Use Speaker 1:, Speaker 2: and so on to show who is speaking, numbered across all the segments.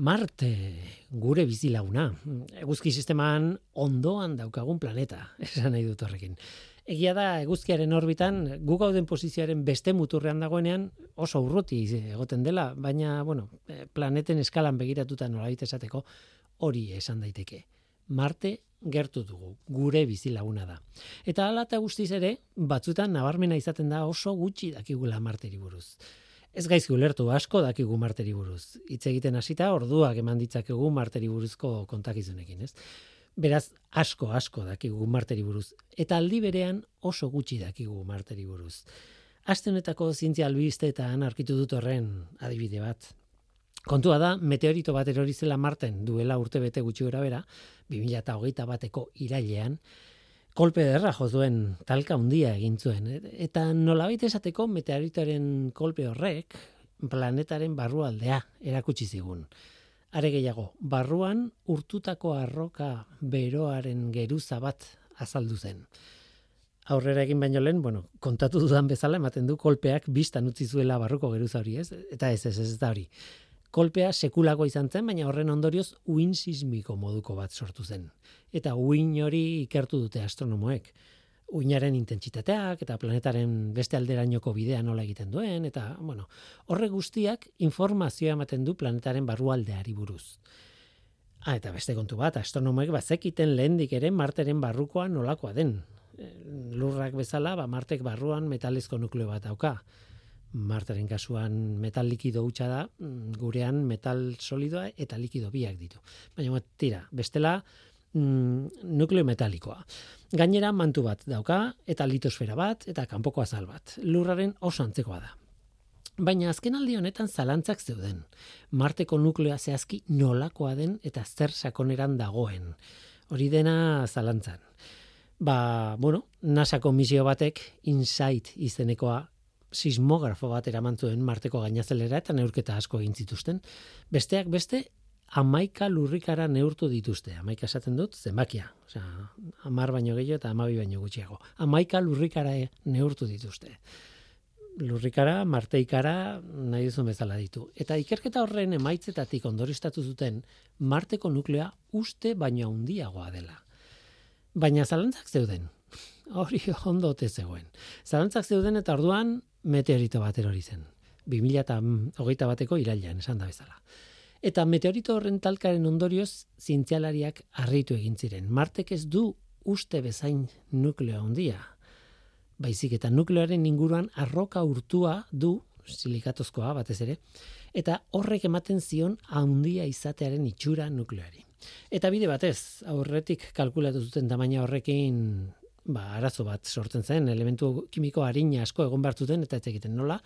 Speaker 1: Marte, gure bizilaguna. Eguzki sisteman ondoan daukagun planeta, esan nahi dut horrekin. Egia da, eguzkiaren orbitan, gu gauden posizioaren beste muturrean dagoenean oso urruti egoten dela, baina, bueno, planeten eskalan begiratuta nola esateko hori esan daiteke. Marte gertu dugu, gure bizilaguna da. Eta ala eta guztiz ere, batzutan nabarmena izaten da oso gutxi dakigula Marteri buruz. Ez gaizki ulertu asko dakigu marteri buruz. Hitz egiten hasita orduak eman ditzakegu marteri buruzko kontakizunekin, ez? Beraz, asko asko dakigu marteri buruz eta aldi berean oso gutxi dakigu marteri buruz. Aste honetako zientzia albisteetan arkitu dut horren adibide bat. Kontua da, meteorito bat erori zela Marten duela urte bete gutxi gora bera, 2008 bateko irailean, kolpe derra jo duen talka handia egin zuen eta nolabait esateko meteoritoaren kolpe horrek planetaren barrualdea erakutsi zigun. Are gehiago, barruan urtutako arroka beroaren geruza bat azaldu zen. Aurrera egin baino lehen, bueno, kontatu dudan bezala ematen du kolpeak bistan utzi zuela barruko geruza hori, ez? Eta ez ez ez da hori kolpea sekulako izan zen, baina horren ondorioz uin sismiko moduko bat sortu zen. Eta uin hori ikertu dute astronomoek. Uinaren intentsitateak eta planetaren beste alderainoko bidea nola egiten duen, eta, bueno, horre guztiak informazioa ematen du planetaren barrualdeari buruz. Ah, eta beste kontu bat, astronomoek bazekiten lehendik ere marteren barrukoa nolakoa den. Eh, lurrak bezala, ba, martek barruan metalezko nukleo bat dauka. Martaren kasuan metal likido hutsa da, mm, gurean metal solidoa eta likido biak ditu. Baina tira, bestela mm, nukleo metalikoa. Gainera mantu bat dauka eta litosfera bat eta kanpoko azal bat. Lurraren oso antzekoa da. Baina azken aldi honetan zalantzak zeuden. Marteko nukleoa zehazki nolakoa den eta zer sakoneran dagoen. Hori dena zalantzan. Ba, bueno, NASA komisio batek Insight izenekoa sismografo bat eraman zuen marteko gainazelera eta neurketa asko egin zituzten. Besteak beste, amaika lurrikara neurtu dituzte. Amaika esaten dut, zenbakia. Osea, amar baino gehiago eta amabi baino gutxiago. Amaika lurrikara neurtu dituzte. Lurrikara, marteikara, nahi duzun bezala ditu. Eta ikerketa horren emaitzetatik ondoristatu zuten, marteko nuklea uste baino handiagoa dela. Baina zalantzak zeuden, hori ondo ote zegoen. Zalantzak zeuden eta orduan meteorito bat erori zen. 2008 bateko irailean, esan da bezala. Eta meteorito horren talkaren ondorioz, zientzialariak harritu egin ziren. Martek ez du uste bezain nukleo handia. Baizik eta nukleoaren inguruan arroka urtua du, silikatozkoa batez ere, eta horrek ematen zion handia izatearen itxura nukleoari. Eta bide batez, aurretik kalkulatu zuten tamaina horrekin ba, arazo bat sortzen zen, elementu kimiko harina asko egon zuten eta ez egiten nola,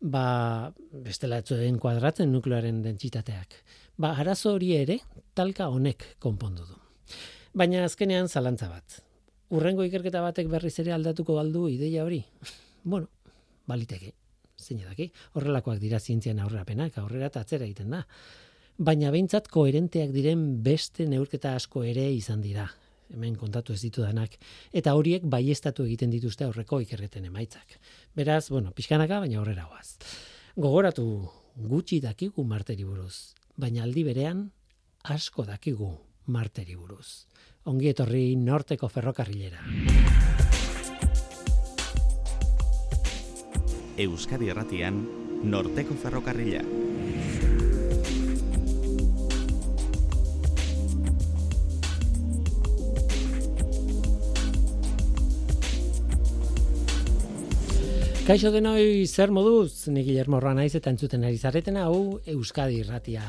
Speaker 1: ba, bestela etzu egin kuadratzen nuklearen dentsitateak. Ba, arazo hori ere, talka honek konpondu du. Baina azkenean zalantza bat. Urrengo ikerketa batek berriz ere aldatuko baldu ideia hori? bueno, baliteke, zein edaki, horrelakoak dira zientzian aurrerapenak, aurrera eta atzera egiten da. Baina behintzat koherenteak diren beste neurketa asko ere izan dira hemen kontatu ez ditu danak, eta horiek baiestatu egiten dituzte aurreko ikerreten emaitzak. Beraz, bueno, pixkanaka, baina horrera guaz. Gogoratu gutxi dakigu marteri buruz, baina aldi berean asko dakigu marteri buruz. Ongi etorri norteko ferrokarrilera.
Speaker 2: Euskadi Erratian, norteko ferrokarrilera.
Speaker 1: Kaixo denoi zer moduz, ni Guillermo naiz eta entzuten ari zareten hau Euskadi Irratia.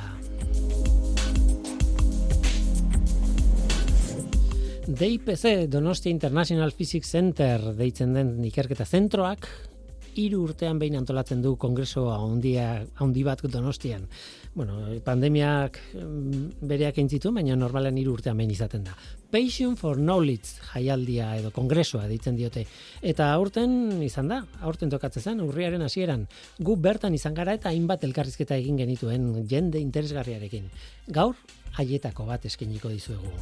Speaker 1: DIPC, Donostia International Physics Center, deitzen den ikerketa zentroak, hiru urtean behin antolatzen du kongresoa handi bat Donostian. Bueno, pandemiak bereak egin baina normalen hiru urtean behin izaten da. Passion for Knowledge jaialdia edo kongresoa deitzen diote. Eta aurten izan da, aurten tokatzen zen, urriaren hasieran. Gu bertan izan gara eta hainbat elkarrizketa egin genituen jende interesgarriarekin. Gaur, haietako bat eskeniko dizuegu.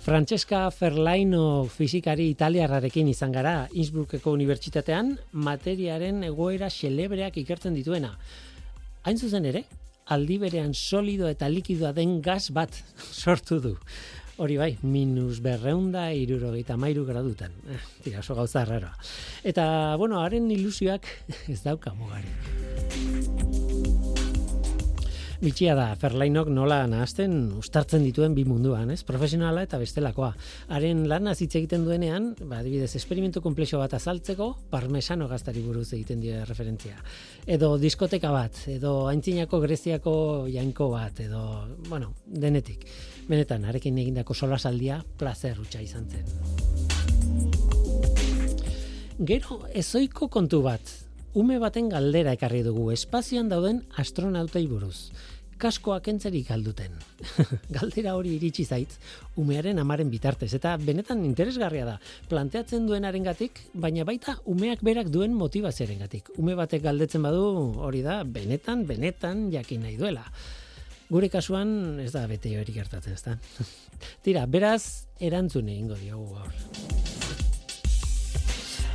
Speaker 1: Francesca Ferlaino fizikari italiarrarekin izan gara Innsbruckeko unibertsitatean materiaren egoera xelebreak ikertzen dituena. Hain zuzen ere, aldi berean solido eta likidoa den gas bat sortu du. Hori bai, minus berreunda irurogeita mairu gradutan. Eh, tira, oso gauza raroa. Eta, bueno, haren ilusioak ez dauka mugarik. Bitxia da, Ferlainok nola nahazten ustartzen dituen bi munduan, ez? Profesionala eta bestelakoa. Haren lan hitz egiten duenean, ba, adibidez, esperimentu komplexo bat azaltzeko, parmesano gaztari buruz egiten die referentzia. Edo diskoteka bat, edo aintzinako greziako jainko bat, edo, bueno, denetik. Benetan, arekin egindako solasaldia, placer utxa izan zen. Gero, ezoiko kontu bat, Ume baten galdera ekarri dugu espazioan dauden astronautei buruz kaskoa kentzerik alduten. Galdera hori iritsi zaitz, umearen amaren bitartez, eta benetan interesgarria da, planteatzen duenaren gatik, baina baita umeak berak duen motivazioaren gatik. Ume batek galdetzen badu hori da, benetan, benetan jakin nahi duela. Gure kasuan ez da bete hori gertatzen, ez da. Tira, beraz, erantzune ingo diogu gaur.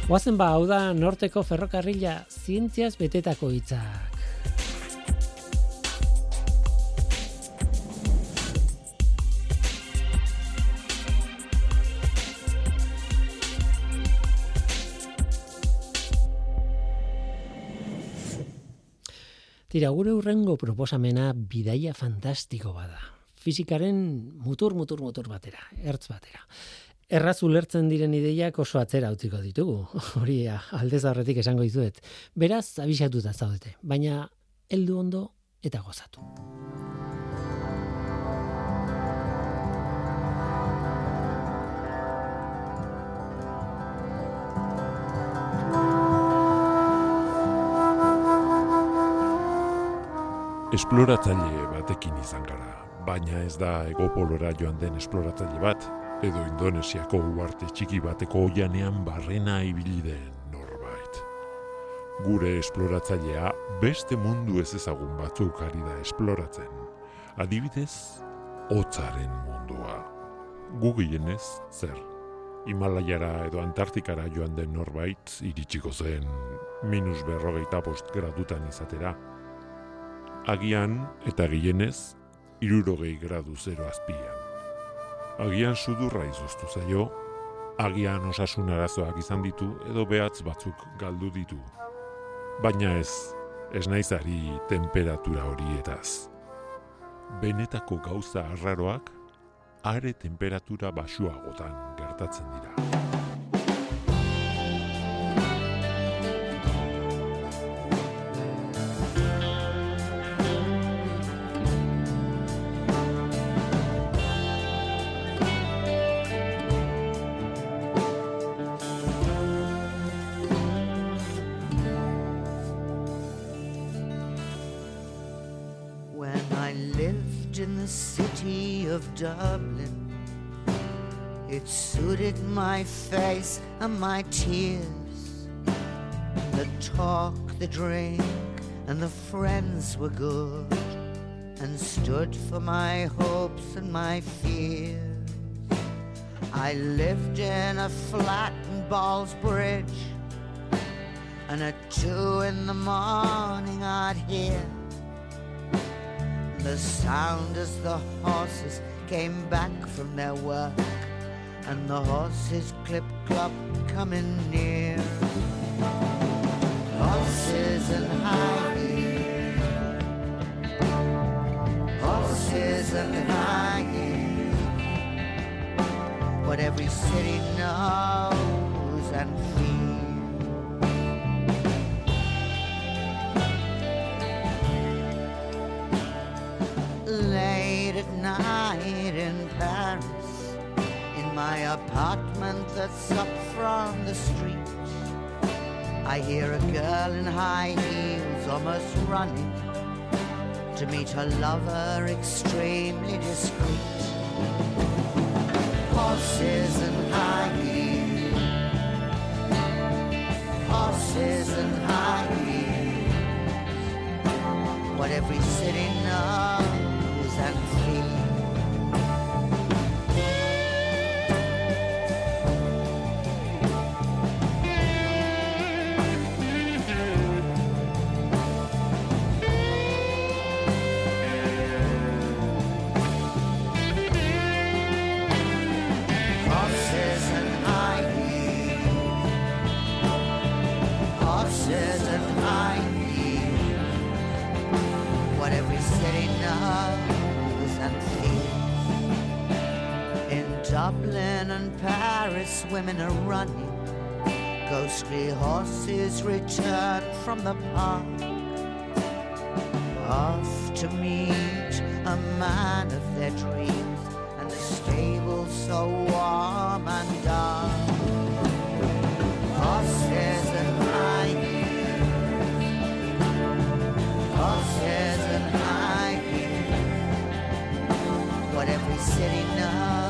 Speaker 1: Oazen ba, hau da, norteko ferrokarrila zientziaz betetako hitzak. Tira, gure urrengo proposamena bidaia fantastiko bada. Fizikaren mutur, mutur, mutur batera, ertz batera. Erraz ulertzen diren ideiak oso atzera utziko ditugu. Hori aldez horretik esango dizuet. Beraz, abisatuta zaudete. Baina, heldu ondo eta gozatu.
Speaker 3: esploratzaile batekin izan gara, baina ez da egopolora joan den esploratzaile bat, edo Indonesiako uarte txiki bateko oianean barrena ibili den norbait. Gure esploratzailea beste mundu ez ezagun batzuk ari da esploratzen. Adibidez, hotzaren mundua. Gugienez, zer? Himalaiara edo Antartikara joan den norbait iritsiko zen minus berrogeita post gradutan izatera agian eta gienez, irurogei gradu zero azpian. Agian sudurra izuztu zaio, agian osasun arazoak izan ditu edo behatz batzuk galdu ditu. Baina ez, ez naizari temperatura horietaz. Benetako gauza arraroak, are temperatura basuagotan gertatzen dira.
Speaker 4: Dublin. It suited my face and my tears. The talk, the drink, and the friends were good and stood for my hopes and my fears. I lived in a flat in Ballsbridge, and at two in the morning I'd hear the sound as the horses came back from their work and the horses clip clop coming near. Horses and high heels horses and high heels what every city knows and feels my apartment that's up from the street. I hear a girl in high heels almost running to meet her lover extremely discreet. Horses and high heels, horses and high heels, what every city knows and feels. Dublin and Paris women are running. Ghostly horses return from the park. Off to meet a man of their dreams and the stable so warm and dark. Horses and high. Horses and high. What every city knows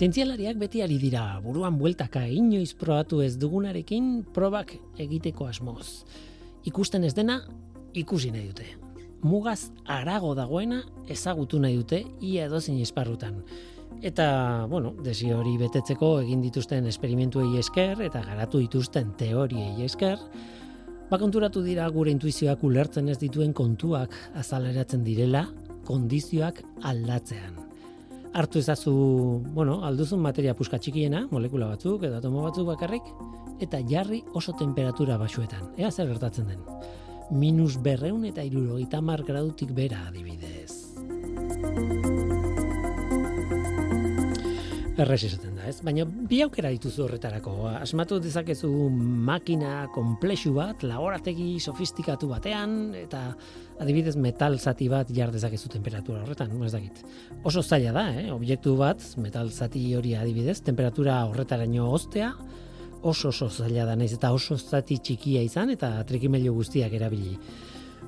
Speaker 1: Zientzialariak beti ari dira buruan bueltaka inoiz probatu ez dugunarekin probak egiteko asmoz. Ikusten ez dena ikusi nahi dute. Mugaz arago dagoena ezagutu nahi dute ia edozein esparrutan. Eta, bueno, desio hori betetzeko egin dituzten esperimentuei esker eta garatu dituzten teoriei esker, bakonturatu dira gure intuizioak ulertzen ez dituen kontuak azaleratzen direla kondizioak aldatzean hartu ezazu, bueno, alduzun materia puska txikiena, molekula batzuk edo atomo batzuk bakarrik, eta jarri oso temperatura basuetan. Ea zer gertatzen den. Minus berreun eta irurogeita mar gradutik bera adibidez. Errez izaten da, ez? Baina bi aukera dituzu horretarako. Asmatu dezakezu makina komplexu bat, laborategi sofistikatu batean, eta adibidez metal zati bat jar dezakezu temperatura horretan, ez dakit. Oso zaila da, eh? Objektu bat, metal zati hori adibidez, temperatura horretaraino ostea, oso oso zaila da naiz eta oso zati txikia izan eta trikimailu guztiak erabili.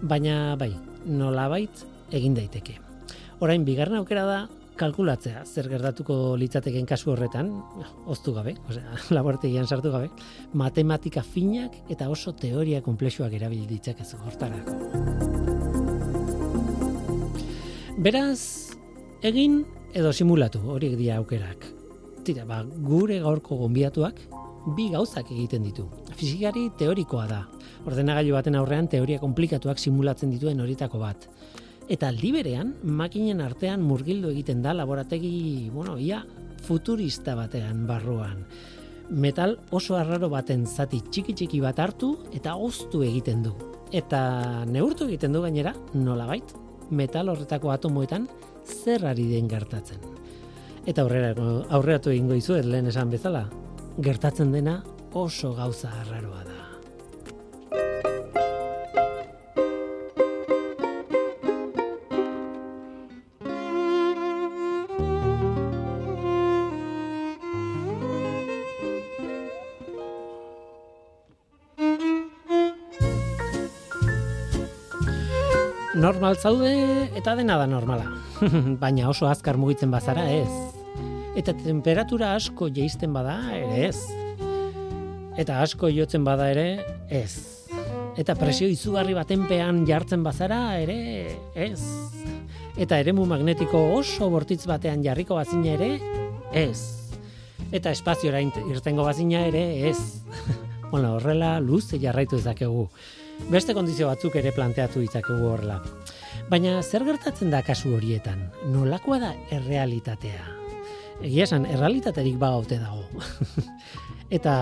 Speaker 1: Baina bai, nolabait egin daiteke. Orain bigarren aukera da kalkulatzea zer gertatuko litzateken kasu horretan, oztu gabe, osea, laborategian sartu gabe, matematika finak eta oso teoria konplexuak erabili ditzakezu hortarako. Beraz, egin edo simulatu horiek dira aukerak. Tira, ba, gure gaurko gonbiatuak bi gauzak egiten ditu. Fizikari teorikoa da. Ordenagailu baten aurrean teoria komplikatuak simulatzen dituen horietako bat. Eta aldi berean, makinen artean murgildu egiten da laborategi, bueno, ia futurista batean barruan. Metal oso arraro baten zati txiki txiki bat hartu eta oztu egiten du. Eta neurtu egiten du gainera, nolabait, metal horretako atomoetan zer ari den gertatzen. Eta aurrera aurreratu egingo dizuet lehen esan bezala, gertatzen dena oso gauza arraroa da. Normal zaude eta dena da normala. Baina oso azkar mugitzen bazara ez. Eta temperatura asko jeisten bada ere ez. Eta asko jotzen bada ere ez. Eta presio izugarri batenpean jartzen bazara ere ez. Eta eremu magnetiko oso bortitz batean jarriko bazina ere ez. Eta espaziora irtengo bazina ere ez. bueno, horrela luze jarraitu ezakegu. Beste kondizio batzuk ere planteatu ditzakegu horrela. Baina zer gertatzen da kasu horietan? Nolakoa da errealitatea? Egia esan, errealitaterik bagaute dago. Eta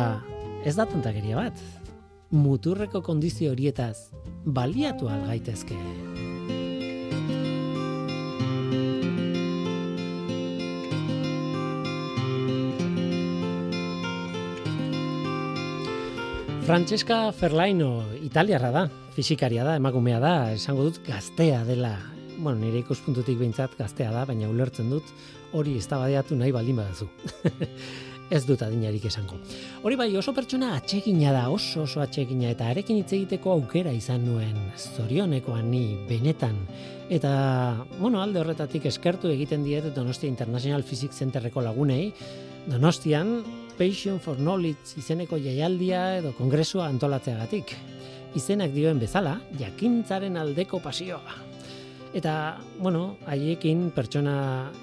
Speaker 1: ez da tontakeria bat. Muturreko kondizio horietaz baliatu algaitezke. Francesca Ferlaino, italiarra da, fizikaria da, emakumea da, esango dut gaztea dela. Bueno, nire ikuspuntutik behintzat gaztea da, baina ulertzen dut hori eztabaiatu nahi baldin badazu. ez dut adinarik esango. Hori bai oso pertsona atsegina da, oso oso atsegina eta arekin hitz egiteko aukera izan nuen zorionekoan ni benetan. Eta, bueno, alde horretatik eskertu egiten diet Donostia International Physics Centerreko lagunei, Donostian Passion for Knowledge izeneko jaialdia edo kongresua antolatzeagatik. Izenak dioen bezala, jakintzaren aldeko pasioa. Eta, bueno, haiekin, pertsona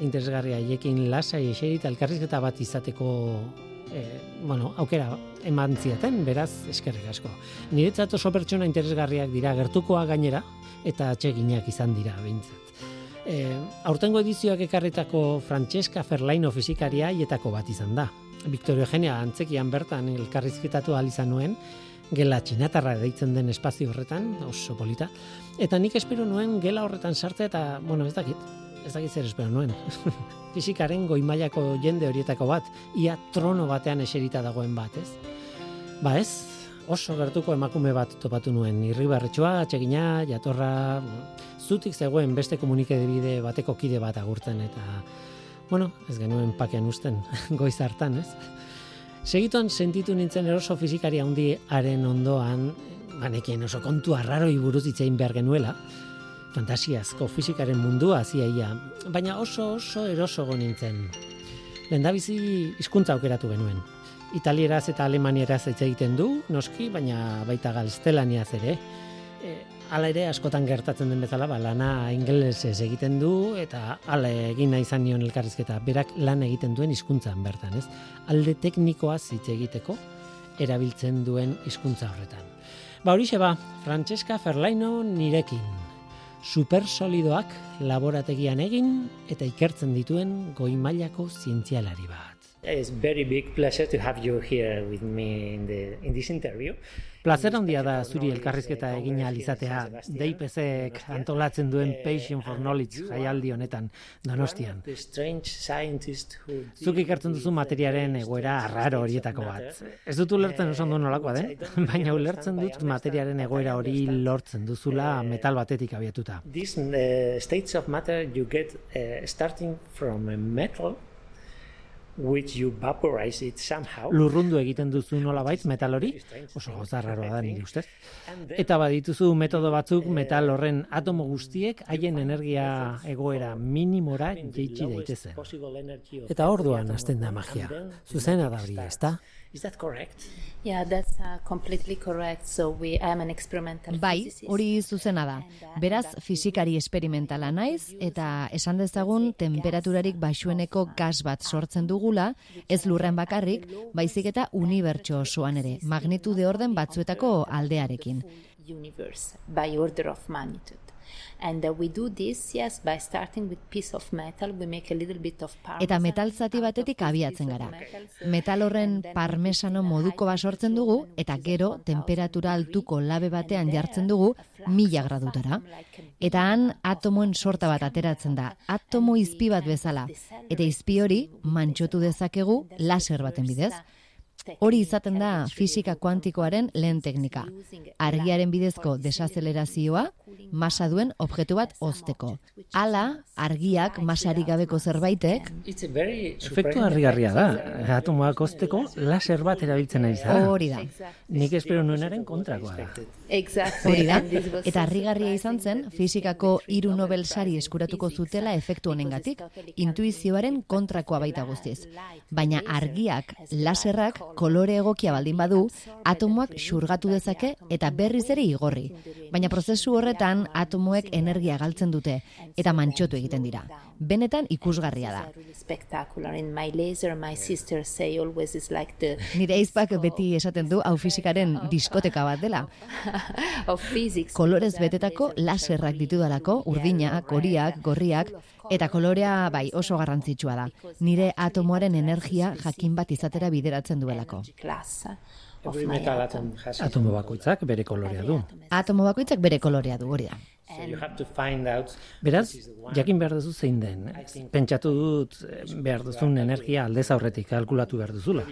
Speaker 1: interesgarria haiekin lasai eserit elkarrizketa bat izateko e, bueno, aukera eman ziaten, beraz, eskerrik asko. Niretzat oso pertsona interesgarriak dira gertukoa gainera, eta atseginak izan dira, bintzat. E, aurtengo edizioak ekarritako Francesca Ferlaino fizikaria hietako bat izan da. Victorio Eugenia antzekian bertan elkarrizketatu izan nuen, gela txinatarra deitzen den espazio horretan, oso polita, eta nik espero nuen gela horretan sartze eta, bueno, ez dakit, ez dakit zer espero nuen. Fizikaren goi mailako jende horietako bat, ia trono batean eserita dagoen bat, ez? Ba ez, oso gertuko emakume bat topatu nuen, irribarretxoa, atxegina, jatorra, zutik zegoen beste komunikadebide bateko kide bat agurtzen, eta, bueno, ez genuen pakean usten, goiz hartan, ez? Segituan sentitu nintzen eroso fizikaria handi haren ondoan, banekien oso kontu arraroi buruz itzein behar genuela, fantasiazko fizikaren mundua ziaia, baina oso oso eroso nintzen. Lendabizi hizkuntza aukeratu genuen. Italieraz eta alemanieraz hitz egiten du, noski, baina baita galstelaniaz ere. E, Hala ere askotan gertatzen den bezala, ba, lana ingelesez egiten du eta hala egin nahi izan nion elkarrizketa. Berak lan egiten duen hizkuntzan bertan, ez? Alde teknikoa hitz egiteko erabiltzen duen hizkuntza horretan. Ba, horixe ba, Francesca Ferlaino nirekin. Supersolidoak laborategian egin eta ikertzen dituen goi mailako zientzialari bat.
Speaker 5: It's very big pleasure to have you here with me in, the, in this interview.
Speaker 1: Plazer handia da zuri elkarrizketa egin izatea DIPZek antolatzen duen Passion for Knowledge jaialdi honetan Donostian. Zuk ikertzen duzu materiaren egoera arraro horietako bat. Ez dut ulertzen oso ondo nolakoa den, baina ulertzen dut materiaren egoera hori lortzen duzula metal batetik abiatuta.
Speaker 5: This uh, states of matter you get uh, starting from a metal which you vaporize it somehow.
Speaker 1: Lurrundu egiten duzu nolabait metal hori, oso gozarraroa da nire ustez. Eta badituzu metodo batzuk metal horren atomo guztiek haien energia egoera minimora jeitsi daitezen. Eta orduan hasten da magia. Zuzena da hori, ezta?
Speaker 5: Is that correct?
Speaker 6: Yeah, that's uh, completely correct. So we am an experimental
Speaker 7: Bai, hori zuzena da. Uh, Beraz, fisikari esperimentala naiz eta esan dezagun temperaturarik baxueneko gas bat sortzen dugula, ez lurren bakarrik, baizik eta unibertso osoan ere, magnitude orden batzuetako aldearekin.
Speaker 6: Universe by order of magnitude. And uh, we do this, yes, by starting with piece of metal, we make a little bit of parmesan.
Speaker 7: Eta metal zati batetik abiatzen gara. Metal horren parmesano moduko basortzen dugu, eta gero temperatura altuko labe batean jartzen dugu, mila gradutara. Eta han atomoen sorta bat ateratzen da, atomo izpi bat bezala. Eta izpi hori mantxotu dezakegu laser baten bidez. Hori izaten da fisika kuantikoaren lehen teknika. Argiaren bidezko desazelerazioa, masa duen objektu bat ozteko. Hala, argiak masarik gabeko zerbaitek...
Speaker 1: Efektu harrigarria da. Atomoak ozteko laser bat erabiltzen nahi da.
Speaker 7: Hori da.
Speaker 1: Nik espero nuenaren kontrakoa da.
Speaker 7: Hori da. Eta harrigarria izan zen, fizikako hiru Nobel sari eskuratuko zutela efektu honengatik, intuizioaren kontrakoa baita guztiz. Baina argiak, laserrak, kolore egokia baldin badu, atomoak xurgatu dezake eta berriz ere igorri. Baina prozesu horretan atomoek energia galtzen dute eta mantxotu egiten dira. Benetan ikusgarria da. Nire eizpak beti esaten du hau fizikaren diskoteka bat dela. Kolorez betetako laserrak ditudalako, urdinak, horiak, gorriak, Eta kolorea bai oso garrantzitsua da. Nire atomoaren energia jakin bat izatera bideratzen duelako.
Speaker 1: Atomo bakoitzak bere kolorea du.
Speaker 7: Atomo bakoitzak bere kolorea du, hori da.
Speaker 1: Beraz, jakin behar duzu zein den. Pentsatu dut eh, behar duzun energia aldez aurretik kalkulatu behar duzula.
Speaker 5: Uh,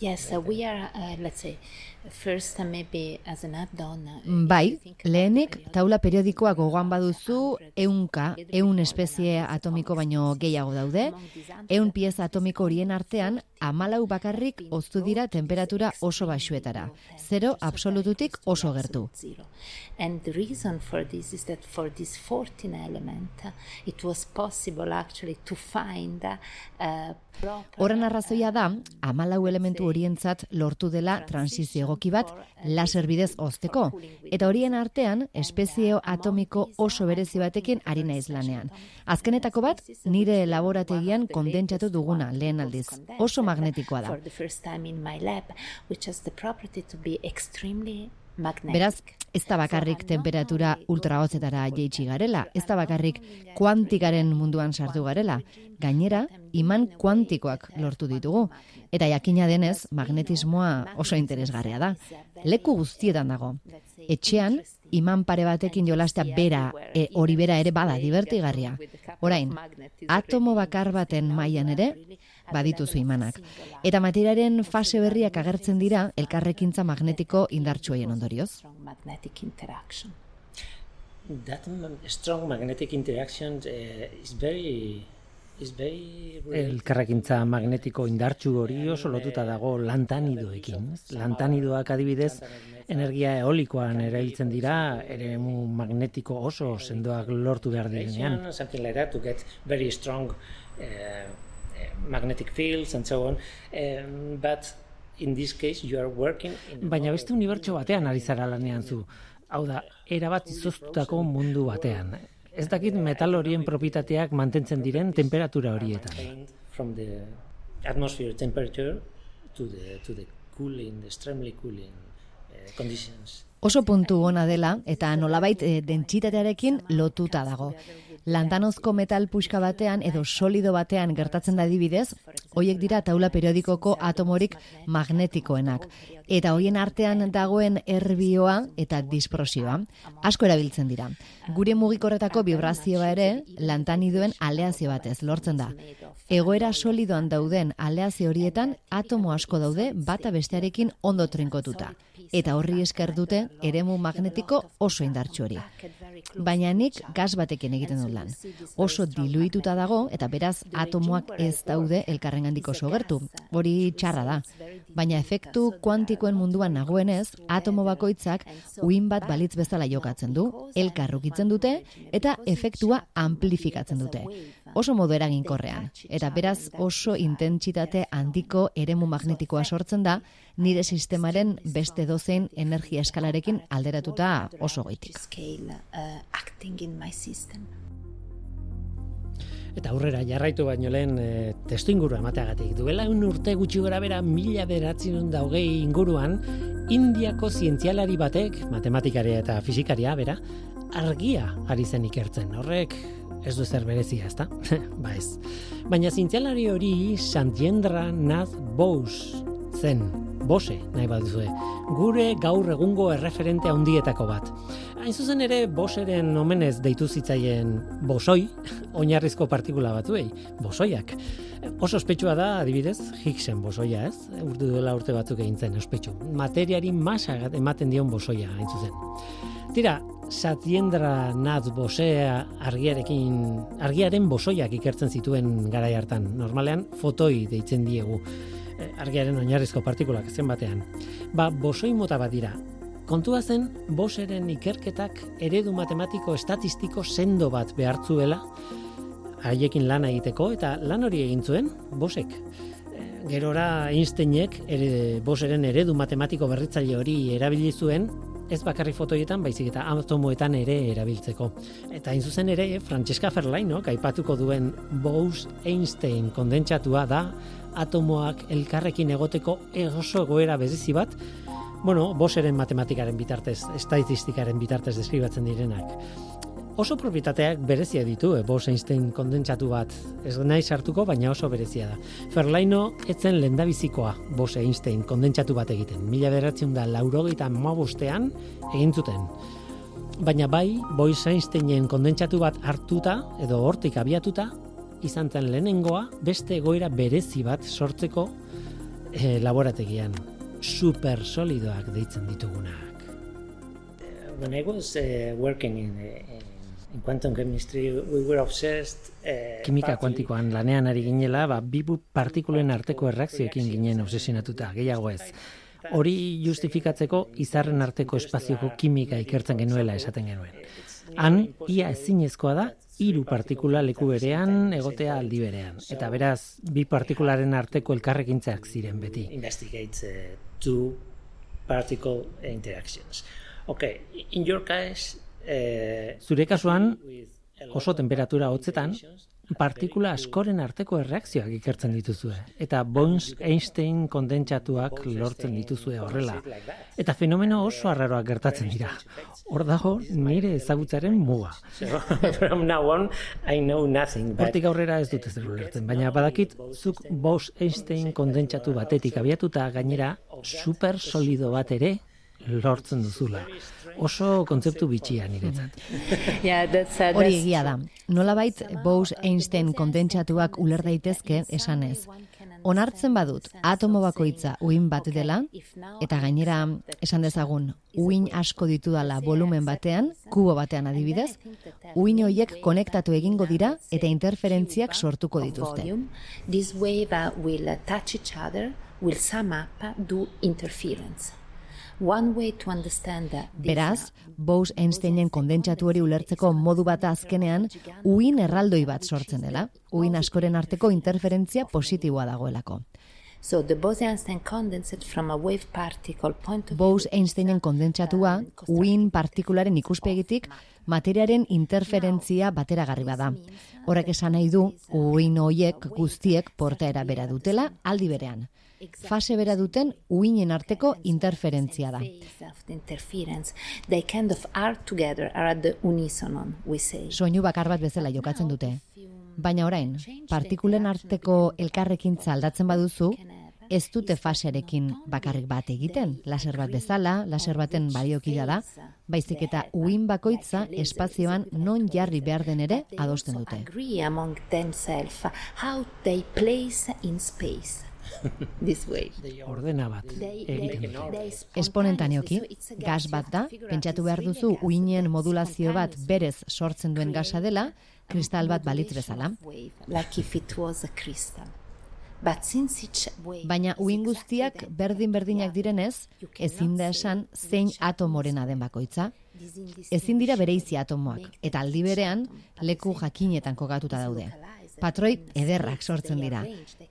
Speaker 6: Yes, uh, we are, uh, let's say,
Speaker 7: bai, lehenik taula periodikoa gogoan baduzu eunka, eun espezie atomiko baino gehiago daude, eun pieza atomiko horien artean amalau bakarrik oztu dira temperatura oso baixuetara, zero absolututik oso gertu. And the reason for this is that for this 14 element it was possible actually to find uh, Horren arrazoia da, amalau elementu horientzat lortu dela transizio egoki bat laser bidez ozteko. Eta horien artean, espezieo atomiko oso berezi batekin ari naiz lanean. Azkenetako bat, nire laborategian kondentsatu duguna lehen aldiz. Oso magnetikoa da. Beraz, ez da bakarrik temperatura ultrahozetara jeitsi garela, ez da bakarrik kuantikaren munduan sartu garela, gainera, iman kuantikoak lortu ditugu. Eta jakina denez, magnetismoa oso interesgarria da. Leku guztietan dago. Etxean, iman pare batekin jolastea bera, e, hori bera ere bada, divertigarria. Orain, atomo bakar baten mailan ere, badituzu imanak. Eta materiaren fase berriak agertzen dira elkarrekintza magnetiko indartsuaien ondorioz.
Speaker 5: That strong magnetic interaction uh, is very
Speaker 1: Elkarrekintza magnetiko indartsu hori oso lotuta dago lantanidoekin. Lantanidoak adibidez, energia eolikoan erailtzen dira, ere magnetiko oso sendoak lortu behar direnean.
Speaker 5: Magnetic fields and so on. Um, but in this case you are working in
Speaker 1: Baina beste unibertso batean ari zara lanean zu. Hau da, erabat izoztutako mundu batean. Ez dakit metal horien propietateak mantentzen diren temperatura horietan.
Speaker 5: From the atmosphere temperature to the, to the cooling, the extremely cooling uh, conditions.
Speaker 7: Oso puntu ona dela eta nolabait e, dentsitatearekin lotuta dago lantanozko metal puxka batean edo solido batean gertatzen da adibidez, hoiek dira taula periodikoko atomorik magnetikoenak. Eta hoien artean dagoen erbioa eta disprosioa. Asko erabiltzen dira. Gure mugikorretako vibrazioa ere lantaniduen aleazio batez lortzen da. Egoera solidoan dauden aleazio horietan atomo asko daude bata bestearekin ondo trinkotuta eta horri esker dute eremu magnetiko oso indartsu hori. Baina nik gas batekin egiten dut lan. Oso diluituta dago eta beraz atomoak ez daude elkarren handiko oso gertu. Hori txarra da. Baina efektu kuantikoen munduan nagoenez, atomo bakoitzak uin bat balitz bezala jokatzen du, elkarrukitzen dute eta efektua amplifikatzen dute. Oso modu eraginkorrean. Eta beraz oso intentsitate handiko eremu magnetikoa sortzen da, nire sistemaren beste dozein energia eskalarekin alderatuta oso goitik.
Speaker 1: Eta aurrera jarraitu baino lehen e, testu inguru emateagatik. Duela un urte gutxi gora bera mila beratzen daugei inguruan, Indiako zientzialari batek, matematikaria eta fizikaria, bera, argia ari zen ikertzen. Horrek ez du zer berezia, ezta? ba ez. Baina zientzialari hori Santiendra Naz Bous zen, bose, nahi bat duzue, gure gaur egungo erreferente handietako bat. Hain zuzen ere, boseren omenez deitu zitzaien bosoi, oinarrizko partikula batzuei, bosoiak. Oso ospetsua da, adibidez, Higgsen bosoia, ez? Urdu duela urte batzuk egin zen, ospetsu. Materiari masa ematen dion bosoia, hain zuzen. Tira, Satiendra Naz Bosea argiarekin, argiaren bosoiak ikertzen zituen garai hartan. Normalean, fotoi deitzen diegu argiaren oinarrizko partikulak zen batean. Ba, bosoi mota bat dira. Kontua zen, boseren ikerketak eredu matematiko estatistiko sendo bat behartzuela, haiekin lana egiteko, eta lan hori egin zuen, bosek. Eh, gerora Einsteinek ere, boseren eredu matematiko berritzaile hori erabili zuen, ez bakarri fotoietan, baizik eta atomoetan ere erabiltzeko. Eta hain zuzen ere, Francesca Ferlaino, aipatuko duen Bose-Einstein kondentsatua da, atomoak elkarrekin egoteko oso egoera berezi bat, bueno, boseren matematikaren bitartez, estatistikaren bitartez deskribatzen direnak. Oso propietateak berezia ditu, e, Bose Einstein kondentsatu bat, ez nahi sartuko, baina oso berezia da. Ferlaino etzen lendabizikoa Bose Einstein kondentsatu bat egiten. Mila beratzen da laurogeita mabostean egin zuten. Baina bai, Bose Einsteinen kondentsatu bat hartuta, edo hortik abiatuta, izan zen lehenengoa beste egoera berezi bat sortzeko e, laborategian. supersolidoak deitzen ditugunak.
Speaker 5: When I was uh, working in, in, quantum chemistry, we were obsessed uh,
Speaker 1: Kimika kuantikoan lanean ari ginela, ba, bibu partikulen arteko erreakzioekin ginen obsesionatuta, gehiago ez. Hori justifikatzeko izarren arteko espazioko kimika ikertzen genuela esaten genuen. Han, ia ezinezkoa da, hiru partikula leku berean egotea aldi berean. Eta beraz, bi partikularen arteko elkarrekintzak ziren beti.
Speaker 5: Investigates uh, two particle interactions. Okay, in your case, uh,
Speaker 1: Zure kasuan, oso temperatura hotzetan, partikula askoren arteko erreakzioak ikertzen dituzue. Eta Bose-Einstein kondentsatuak lortzen dituzue horrela. Eta fenomeno oso arraroak gertatzen dira. Hor dago nire ezagutzaren muga.
Speaker 5: From now on, I know nothing. But
Speaker 1: Hortik aurrera ez dut ez ulertzen, baina badakit zuk Bose-Einstein kondentsatu batetik abiatuta gainera supersolido bat ere lortzen duzula. Oso kontzeptu bitxia niretzat.
Speaker 6: yeah, that's, uh,
Speaker 7: Hori egia da. Nolabait Bose-Einstein kondentsatuak uler daitezke esanez. Onartzen badut atomo bakoitza uin bat dela eta gainera esan dezagun uin asko ditudala volumen batean, kubo batean adibidez, uin horiek konektatu egingo dira eta interferentziak sortuko dituzte.
Speaker 6: this wave uh, will uh, touch each other, will sum up, uh, do interference. One way to understand that this,
Speaker 7: Beraz, Bose-Einsteinen kondentsatu hori ulertzeko modu bat azkenean, uin erraldoi bat sortzen dela. Uin askoren arteko interferentzia positiboa dagoelako.
Speaker 6: so the Bose-Einstein condensate from a wave particle point of view
Speaker 7: Bose-Einsteinen kondentsatua, uin partikularen ikuspegitik, materiaren interferentzia bateragarri bada. Horrek esan nahi du, uin hoiek guztiek portaera bera dutela aldi berean. Fase bera duten uinen arteko interferentzia da. Soinu bakar bat bezala jokatzen dute. Baina orain, partikulen arteko elkarrekintza aldatzen baduzu, ez dute fasearekin bakarrik bat egiten, laser bat bezala, laser baten baliokida da, baizik eta uin bakoitza espazioan non jarri behar den ere adosten dute.
Speaker 6: This way.
Speaker 1: Ordena bat egiten dute.
Speaker 7: Esponentaneoki, gas bat da, pentsatu behar duzu uinen modulazio bat berez sortzen duen gasa dela, kristal bat balitz bezala.
Speaker 6: Wave, like if it was a crystal. But since each wave
Speaker 7: Baina uin guztiak berdin-berdinak direnez, ezin da esan zein atomorena den bakoitza, ezin dira bereizi atomoak, eta aldi berean leku jakinetan kokatuta daude. Patroi ederrak sortzen dira.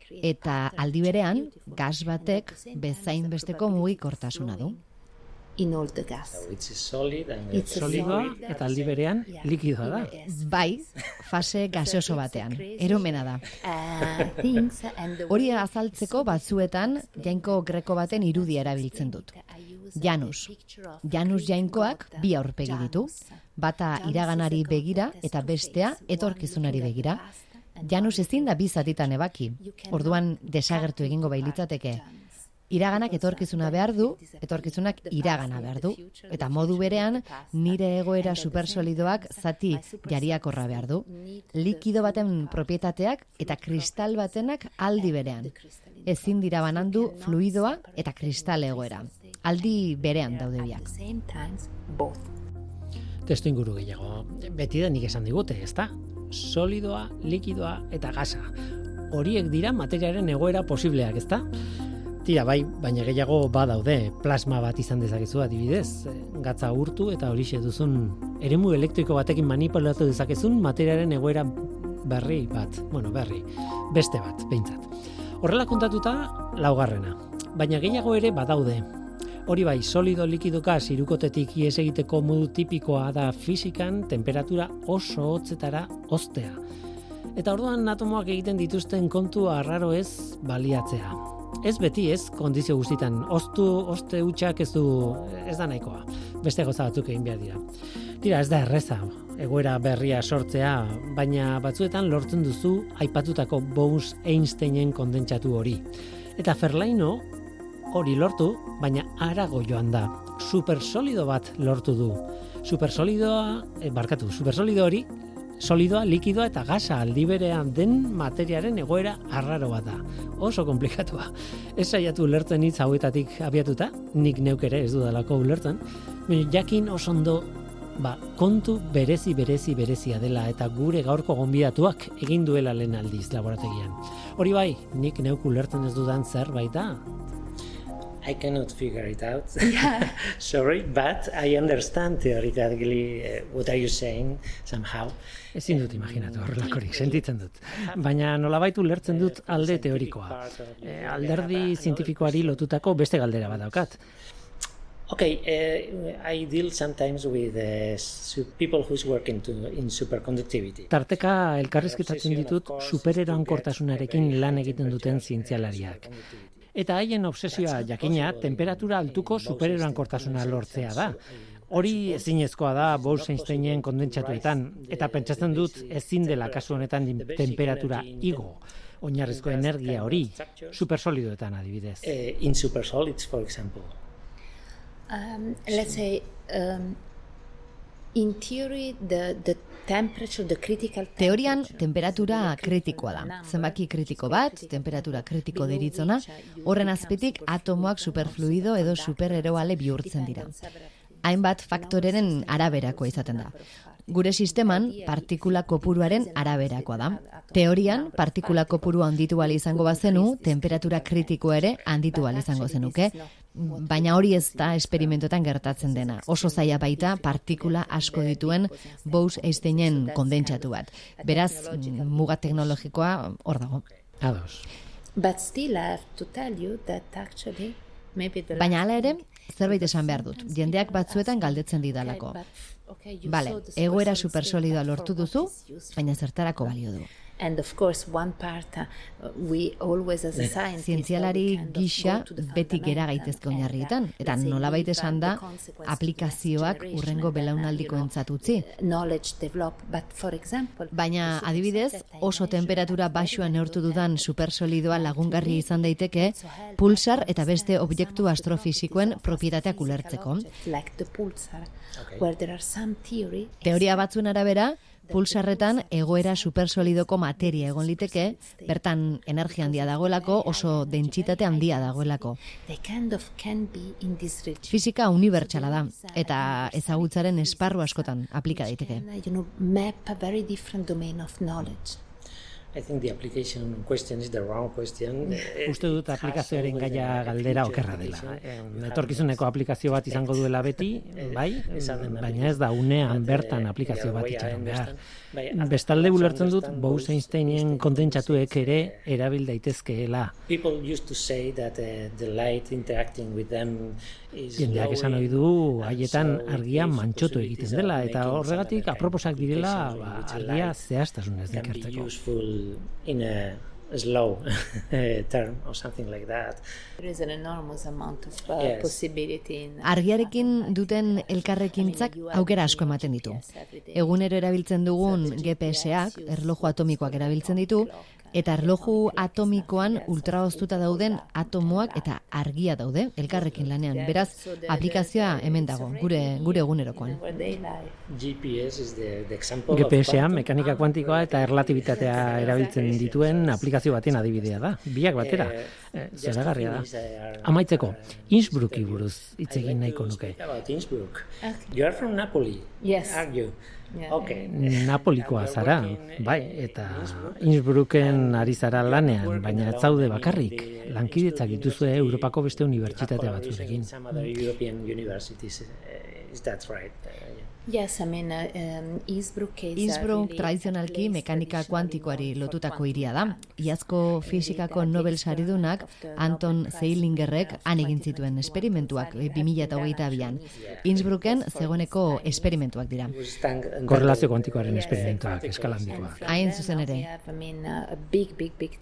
Speaker 7: Eta aldi berean, gas batek bezain besteko mugikortasuna du.
Speaker 6: in all the gas.
Speaker 5: So it's a solid and
Speaker 6: It's a
Speaker 1: Solidoa
Speaker 6: solid
Speaker 1: eta aldi berean likidoa da.
Speaker 7: Bai, fase gaseoso batean, eromena da.
Speaker 6: Uh,
Speaker 7: Hori azaltzeko batzuetan jainko greko baten irudia erabiltzen dut. Janus. Janus jainkoak bi aurpegi ditu. Bata iraganari begira eta bestea etorkizunari begira. Janus ezin da bi zatitan ebaki. Orduan desagertu egingo bailitzateke. Iraganak etorkizuna behar du, etorkizunak iragana behar du. Eta modu berean, nire egoera supersolidoak zati jariakorra behar du. Likido baten propietateak eta kristal batenak aldi berean. Ezin dira banandu fluidoa eta kristal egoera. Aldi berean daude biak.
Speaker 1: Testu inguru gehiago. Beti da nik esan digute, ezta? Solidoa, likidoa eta gasa. Horiek dira materiaren egoera posibleak, ezta? Tira, bai, baina gehiago badaude, plasma bat izan dezakezu adibidez, gatza urtu eta horixe duzun eremu elektriko batekin manipulatu dezakezun materiaren egoera berri bat, bueno, berri, beste bat, behintzat. Horrela kontatuta, laugarrena. Baina gehiago ere badaude, Hori bai, solido likido gas irukotetik ies egiteko modu tipikoa da fizikan temperatura oso hotzetara oztea. Eta orduan atomoak egiten dituzten kontu arraro ez baliatzea. Ez beti ez, kondizio guztitan, oztu, oste hutsak ez du, ez da nahikoa. Beste goza batzuk egin behar dira. Tira, ez da erreza, egoera berria sortzea, baina batzuetan lortzen duzu aipatutako Bose-Einsteinen kondentsatu hori. Eta Ferlaino hori lortu, baina arago joan da. Supersolido bat lortu du. Supersolidoa, eh, barkatu, supersolido hori solidoa, likidoa eta gasa aldiberean den materiaren egoera arraroa da. Oso komplikatua. Ez saiatu ulertzen hitz hauetatik abiatuta, nik neuk ere ez dudalako ulertzen, jakin oso ondo ba, kontu berezi berezi berezia dela eta gure gaurko gonbidatuak egin duela lehen aldiz laborategian. Hori bai, nik neuk ulertzen ez dudan zerbait da,
Speaker 5: I cannot figure it out. Yeah. Sorry, but I understand theoretically uh, what are you saying somehow.
Speaker 1: Ezin dut imaginatu horrelakorik, sentitzen dut. Baina nolabait ulertzen dut alde teorikoa. E, alderdi zientifikoari lotutako beste galdera badaukat.
Speaker 5: Okay, uh, I deal sometimes with uh, people who's working to, in superconductivity.
Speaker 1: Tarteka elkarrizketatzen ditut supererankortasunarekin lan egiten duten zientzialariak. Eta haien obsesioa jakina temperatura altuko supererankortasuna lortzea da. Hori ezinezkoa da Bose-Einsteinen kondentsatuetan eta pentsatzen dut ezin dela kasu honetan temperatura igo. Oinarrizko energia hori supersolidoetan adibidez.
Speaker 5: Uh, in supersolids for example.
Speaker 6: Um, let's say um, in theory the the Teorian, temperatura kritikoa da. Zenbaki kritiko bat, temperatura kritiko deritzona, horren azpetik atomoak superfluido edo supereroale bihurtzen dira. Hainbat faktoreren araberakoa izaten da. Gure sisteman, partikula kopuruaren araberakoa da. Teorian, partikula kopurua handitu izango bazenu, temperatura kritikoa ere handitu izango zenuke, baina hori ez da esperimentotan gertatzen dena. Oso zaila baita partikula asko dituen Bose-Einsteinen kondentsatu bat. Beraz, muga teknologikoa hor dago.
Speaker 1: Ados.
Speaker 6: But still I have to tell you that actually Baina hala ere, zerbait esan behar dut. Jendeak batzuetan galdetzen didalako. Bale, egoera supersolidoa lortu duzu, baina zertarako balio du and of course one part uh, we always as a scientist zientzialari gisa beti gera gaitezke oinarrietan. eta nolabait esan da aplikazioak urrengo belaunaldiko entzatutzi knowledge develop but for example baina adibidez oso temperatura baxua neurtu dudan supersolidoa lagungarri izan daiteke pulsar eta beste objektu astrofisikoen propietateak ulertzeko. teoria batzuen arabera pulsarretan egoera supersolidoko materia egon liteke, bertan energia handia dagoelako, oso dentsitate handia dagoelako. Fisika unibertsala da, eta ezagutzaren esparru askotan aplika daiteke.
Speaker 5: I think the application question is the wrong question.
Speaker 1: Uste dut aplikazioaren gaia galdera okerra dela. Etorkizuneko aplikazio bat izango duela beti, bai, baina ez da unean bertan aplikazio bat itxaron behar. Bestalde ulertzen dut Bose Einsteinen kondentsatuek ere erabil daitezkeela.
Speaker 5: People used to say that the light interacting with them
Speaker 1: Jendeak esan ohi du haietan argia mantxotu egiten dela eta horregatik aproposak direla ba, argia zehaztasunez
Speaker 5: in a slow term or something like that.
Speaker 6: There is an enormous amount of uh, yes. possibility in
Speaker 7: Argiarekin duten elkarrekintzak aukera asko ematen ditu. Egunero erabiltzen dugun GPS-ak, erloju atomikoak erabiltzen ditu, eta erloju atomikoan ultraoztuta dauden atomoak eta argia daude elkarrekin lanean. Beraz, aplikazioa hemen dago, gure gure egunerokoan.
Speaker 1: GPS-a mekanika kuantikoa eta erlatibitatea erabiltzen dituen aplikazio baten adibidea da. Biak batera. Eh, zeragarria da. Amaitzeko, Innsbrucki buruz hitz egin nahiko nuke.
Speaker 5: Innsbruck. You are from Napoli.
Speaker 6: Yes.
Speaker 5: Are you?
Speaker 1: Okay. Napolikoa zara, bai, eta Innsbrucken ari zara lanean, baina ez zaude bakarrik, lankidetzak dituzue Europako beste unibertsitate batzurekin.
Speaker 6: Yes, I mean, uh, um,
Speaker 7: Innsbruck, Innsbruck tradizionalki mekanika kuantikoari lotutako hiria da. Iazko fisikako Nobel saridunak Anton Zeilinger-ek han egin zituen esperimentuak 2022an. Innsbrucken zegoeneko esperimentuak dira.
Speaker 1: Korrelazio kuantikoaren esperimentuak eskala handikoak.
Speaker 7: Hain zuzen ere.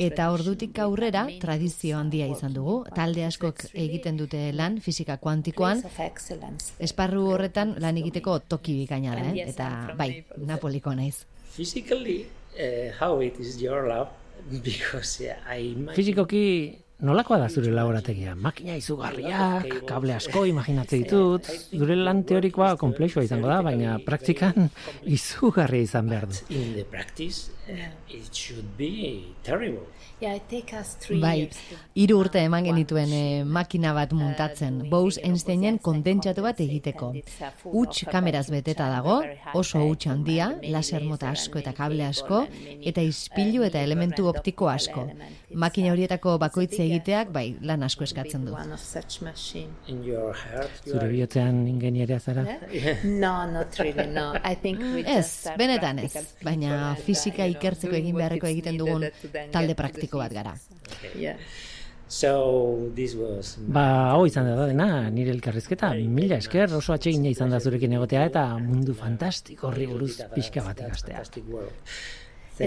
Speaker 7: Eta ordutik aurrera tradizio handia izan dugu. Talde askok egiten dute lan fisika kuantikoan. Esparru horretan lan egiteko toki bikaina da, eh? eta bai, Napoliko naiz.
Speaker 5: Physically, uh, how it is your love? Because yeah, I
Speaker 1: Fizikoki nolakoa da zure laborategia? Makina izugarriak, kable asko imaginatzen ditut, zure lan teorikoa komplexua izango da, baina praktikan izugarria izan behar du.
Speaker 5: In the practice, uh, it should be terrible.
Speaker 6: Bai, hiru urte eman genituen eh, makina bat muntatzen, Bose Einsteinen kondentsatu bat egiteko. Huts kameraz beteta dago, oso huts handia, laser mota asko eta kable asko, eta ispilu eta elementu optiko asko. Makina horietako bakoitze egiteak, bai, lan asko eskatzen du.
Speaker 1: Zure bihotzean ingenieria zara?
Speaker 6: No, not really, no. Ez, benetan ez, baina fisika ikertzeko egin beharreko egiten dugun talde praktiko bat gara.
Speaker 5: So this was
Speaker 1: Ba, hau izan da dena, nire elkarrizketa, mila esker, oso atsegina izan da zurekin egotea eta mundu fantastiko horri buruz pixka bat ikastea.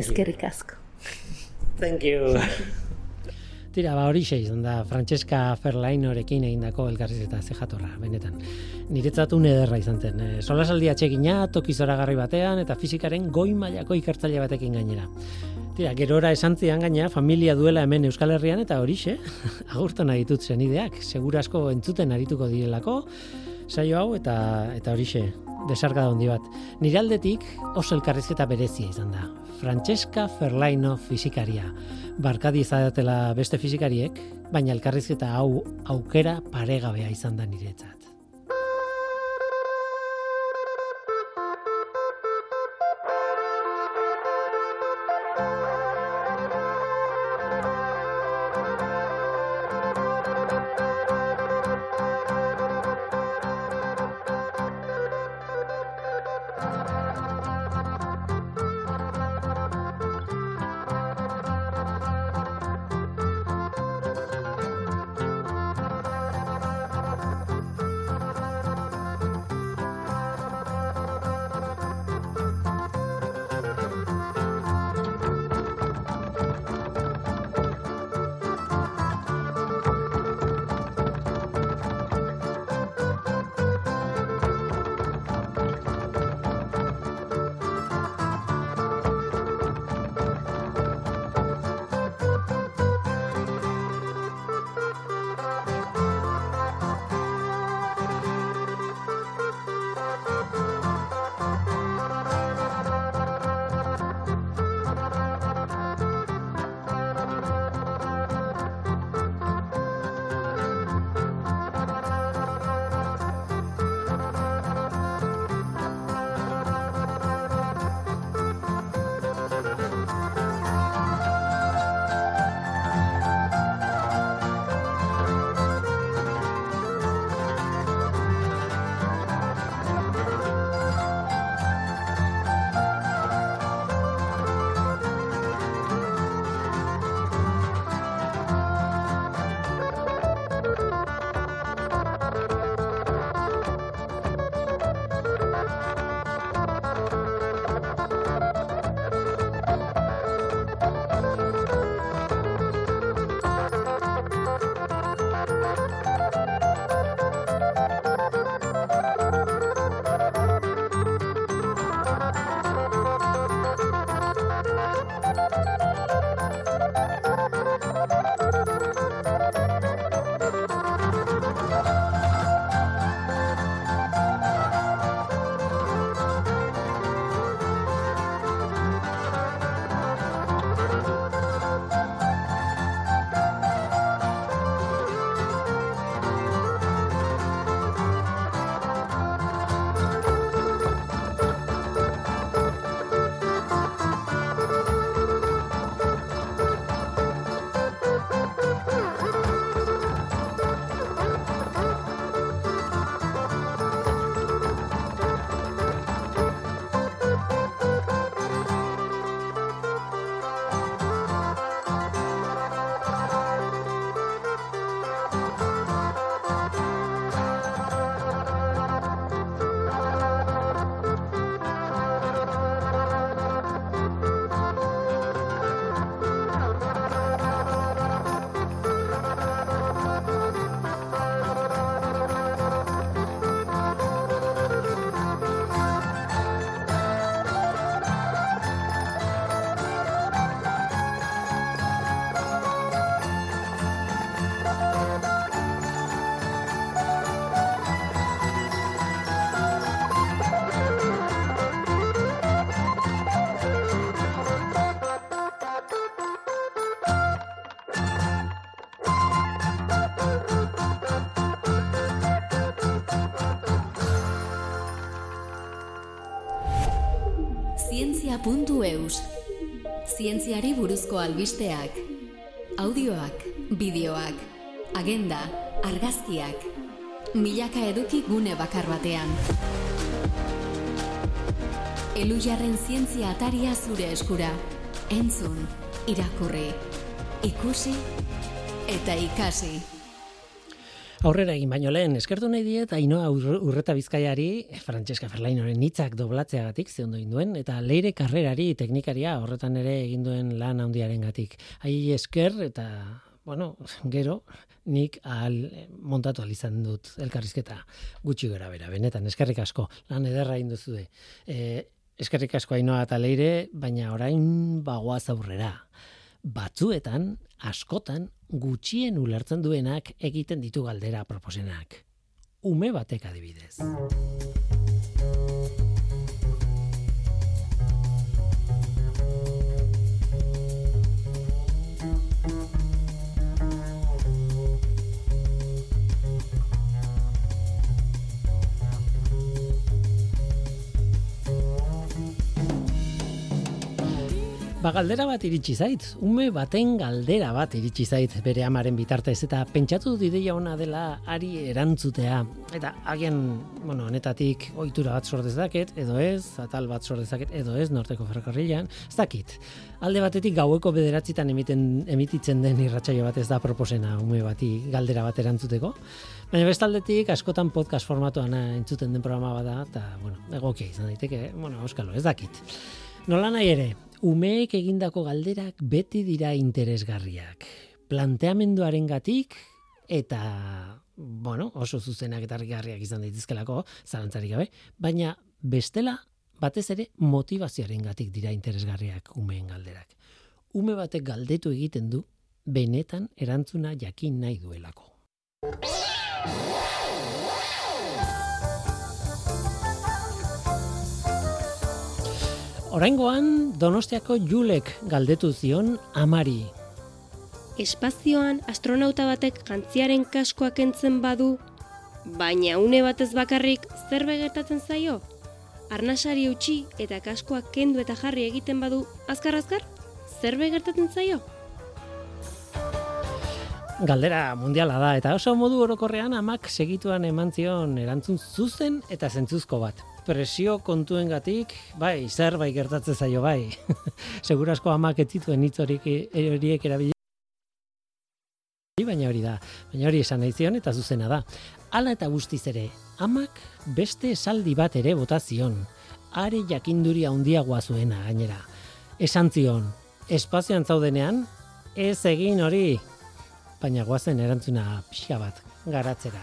Speaker 6: Eskerrik asko.
Speaker 5: Thank you.
Speaker 1: Tira, ba, hori izan da, Francesca Ferlainorekin egindako elkarrizketa ze jatorra, benetan. Niretzatu nederra izan zen. E, Sola saldi atsegina, toki zoragarri batean, eta fizikaren goi mailako ikertzaile batekin gainera. Tira, gerora esan zian gaina, familia duela hemen Euskal Herrian, eta horixe, agurtu nahi ditut zen ideak, segurasko entzuten arituko direlako, saio hau, eta eta horixe, desarka da bat. Nire aldetik, oso elkarrizketa berezia izan da. Francesca Ferlaino fizikaria. Barkadi izadatela beste fizikariek, baina elkarrizketa hau aukera paregabea izan da niretzat.
Speaker 8: Albisteak Audioak, bideoak, agenda, argazkiak Milaka eduki gune bakar batean. Elujarren zientzia ataria zure eskura. Entzun, irakurri, ikusi eta ikasi
Speaker 1: Aurrera egin baino lehen, eskertu nahi diet, Ainoa Urreta Bizkaiari, Francesca Ferlainoren hitzak doblatzeagatik ze ondo duen eta leire karrerari teknikaria horretan ere egin duen lan handiaren gatik. Hai esker eta, bueno, gero, nik ahal montatu izan dut elkarrizketa gutxi gara bera, benetan, eskerrik asko, lan ederra induzu de. E, eskerrik asko Ainoa eta leire, baina orain bagoaz aurrera. Batzuetan, askotan, gutxien ulertzen duenak egiten ditu galdera proposenak. Ume batek adibidez. Ba, galdera bat iritsi zait, ume baten galdera bat iritsi zait bere amaren bitartez, eta pentsatu dut ideia ona dela ari erantzutea. Eta agian, bueno, honetatik ohitura bat sordezaket, edo ez, atal bat sordezaket, edo ez, norteko ferrokarrilan, ez dakit. Alde batetik gaueko bederatzitan emiten, emititzen den irratsaio bat ez da proposena ume bati galdera bat erantzuteko. Baina bestaldetik askotan podcast formatuan entzuten den programa bada, eta, bueno, egokia izan daiteke, bueno, euskalo, ez dakit. Nola nahi ere, umeek egindako galderak beti dira interesgarriak. Planteamenduaren gatik, eta, bueno, oso zuzenak eta argigarriak izan daitezkelako, zarantzarik gabe, baina bestela, batez ere, motivazioaren gatik dira interesgarriak umeen galderak. Ume batek galdetu egiten du, benetan erantzuna jakin nahi duelako. Oraingoan Donostiako Julek galdetu zion Amari.
Speaker 9: Espazioan astronauta batek jantziaren kaskoak entzen badu, baina une batez bakarrik zer begertatzen zaio? Arnasari utzi eta kaskoak kendu eta jarri egiten badu azkar azkar? Zer begertatzen zaio?
Speaker 1: Galdera mundiala da eta oso modu orokorrean amak segituan eman zion erantzun zuzen eta zentzuzko bat presio kontuengatik, bai, zer bai gertatzen zaio bai. Segurasko amak ez zituen hitz horiek erabili. Baina hori da, baina hori esan nahi zion eta zuzena da. Hala eta guztiz ere, amak beste esaldi bat ere botazion. Are jakinduri handiagoa zuena gainera. Esan zion, espazioan zaudenean, ez egin hori, baina guazen erantzuna pixka bat garatzera.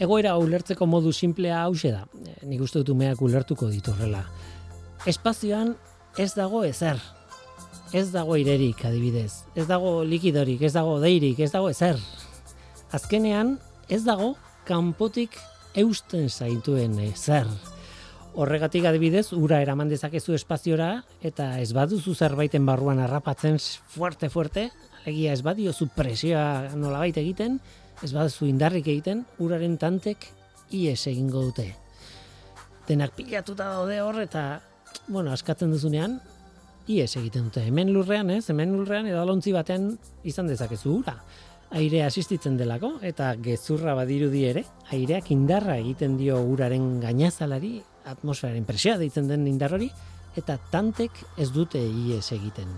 Speaker 1: Egoera ulertzeko modu simplea hause da. Eh, nik uste dut umeak ulertuko ditu horrela. Espazioan ez dago ezer. Ez dago irerik, adibidez. Ez dago likidorik, ez dago deirik, ez dago ezer. Azkenean, ez dago kanpotik eusten zaituen ezer. Horregatik adibidez, ura eraman dezakezu espaziora eta ez baduzu zerbaiten barruan harrapatzen fuerte fuerte, egia ez badiozu presioa nolabait egiten, ez baduzu indarrik egiten, uraren tantek ies egingo dute. Denak pilatuta daude hor eta, bueno, askatzen duzunean, ies egiten dute. Hemen lurrean, ez? Hemen lurrean edo alontzi batean izan dezakezu ura. Aire asistitzen delako eta gezurra badirudi ere, aireak indarra egiten dio uraren gainazalari, atmosferaren presioa deitzen den indar hori, eta tantek ez dute ies egiten.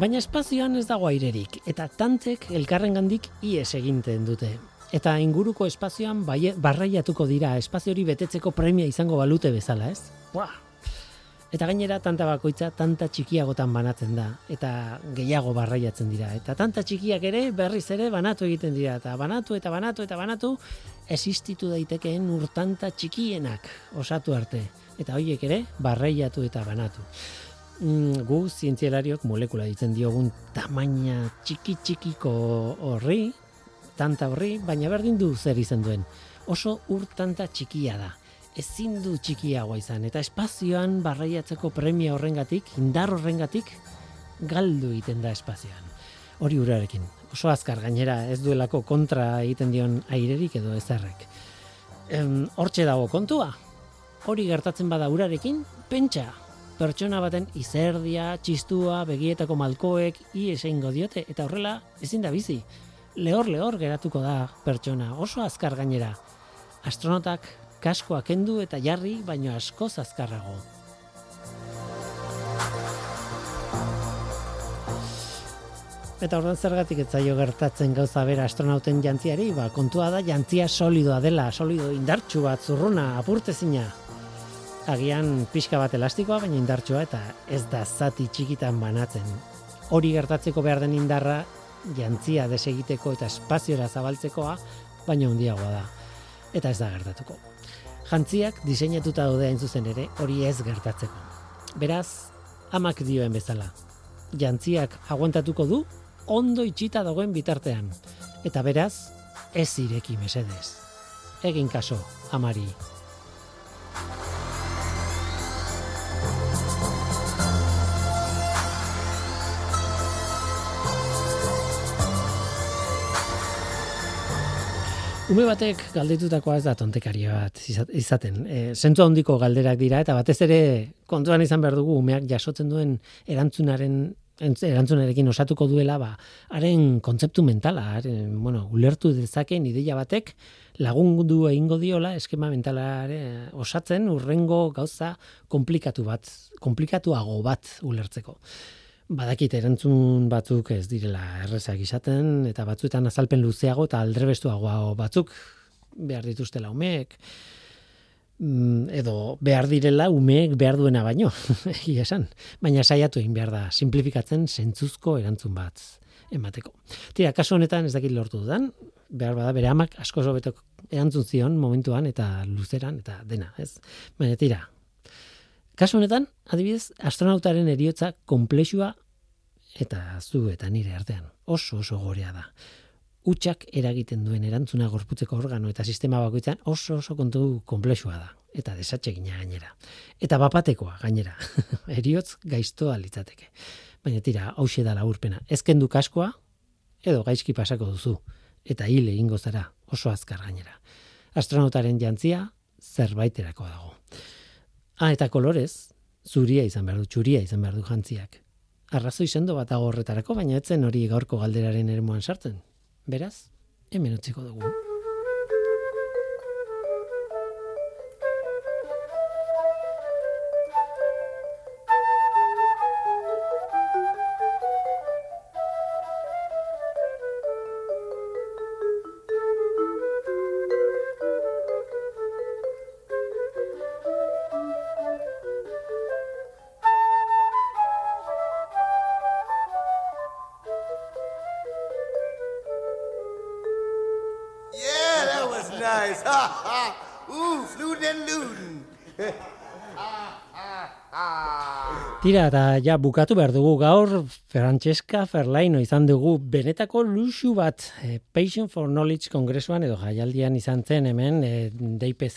Speaker 1: Baina espazioan ez dago airerik, eta tantek elkarrengandik ies eginten dute. Eta inguruko espazioan barraiatuko dira espazio hori betetzeko premia izango balute bezala, ez? Buah! Eta gainera tanta bakoitza tanta txikiagotan banatzen da eta gehiago barraiatzen dira eta tanta txikiak ere berriz ere banatu egiten dira eta banatu eta banatu eta banatu existitu daitekeen urtanta txikienak osatu arte eta hoiek ere barraiatu eta banatu mm, gu zientzialariok molekula ditzen diogun tamaina txiki txikiko horri, tanta horri, baina berdin du zer izan duen. Oso ur tanta txikia da. Ezin du txikiagoa izan eta espazioan barraiatzeko premia horrengatik, indar horrengatik galdu egiten da espazioan. Hori urarekin. Oso azkar gainera ez duelako kontra egiten dion airerik edo ezerrek. Hortxe dago kontua. Hori gertatzen bada urarekin, pentsa, pertsona baten izerdia, txistua, begietako malkoek, i esaingo diote, eta horrela ezin da bizi. Lehor, lehor geratuko da pertsona, oso azkar gainera. Astronotak kaskoa kendu eta jarri, baino asko azkarrago. Eta ordan zergatik ez zaio gertatzen gauza bera astronauten jantziari, ba, kontua da jantzia solidoa dela, solido indartsu bat, zurruna, apurtezina. Agian pixka bat elastikoa, baina indartsua eta ez da zati txikitan banatzen. Hori gertatzeko behar den indarra, jantzia desegiteko eta espaziora zabaltzekoa, baina handiagoa da. Eta ez da gertatuko jantziak diseinatuta daude hain zuzen ere hori ez gertatzeko. Beraz, amak dioen bezala. Jantziak aguantatuko du ondo itxita dagoen bitartean. Eta beraz, ez ireki mesedez. Egin kaso, amari. Ume batek galdetutakoa ez da tontekaria bat izaten. E, Zentzu handiko galderak dira eta batez ere kontuan izan behar dugu umeak jasotzen duen erantzunaren erantzunarekin osatuko duela ba haren kontzeptu mentala, haren, bueno, ulertu dezakeen ideia batek lagundu egingo diola eskema mentalare osatzen urrengo gauza komplikatu bat, komplikatuago bat ulertzeko badakit erantzun batzuk ez direla errezak izaten, eta batzuetan azalpen luzeago eta aldrebestuago batzuk behar dituztela umeek, mm, edo behar direla umeek behar duena baino, egia esan. Baina saiatu egin behar da, simplifikatzen zentzuzko erantzun bat emateko. Tira, kasu honetan ez dakit lortu dudan, behar bada bere amak asko zobetok erantzun zion momentuan eta luzeran eta dena, ez? Baina tira, Kasu honetan, adibidez, astronautaren eriotza komplexua eta zu eta nire artean oso oso gorea da. Utsak eragiten duen erantzuna gorputzeko organo eta sistema bakoitzan oso oso kontu komplexua da eta desatsegina gainera. Eta bapatekoa gainera. Eriotz gaiztoa litzateke. Baina tira, hause da laburpena. Ezken du kaskoa edo gaizki pasako duzu eta hile ingo zara oso azkar gainera. Astronautaren jantzia zerbaiterako dago. Ah, eta kolorez, zuria izan behar du, txuria izan behar du jantziak. Arrazoi sendo bat agorretarako, baina etzen hori gaurko galderaren ermuan sartzen. Beraz, hemen utziko dugu. Tira, eta ja bukatu behar dugu gaur, Francesca Ferlaino izan dugu benetako luxu bat e, Patient for Knowledge kongresuan edo jaialdian izan zen hemen e, DIPC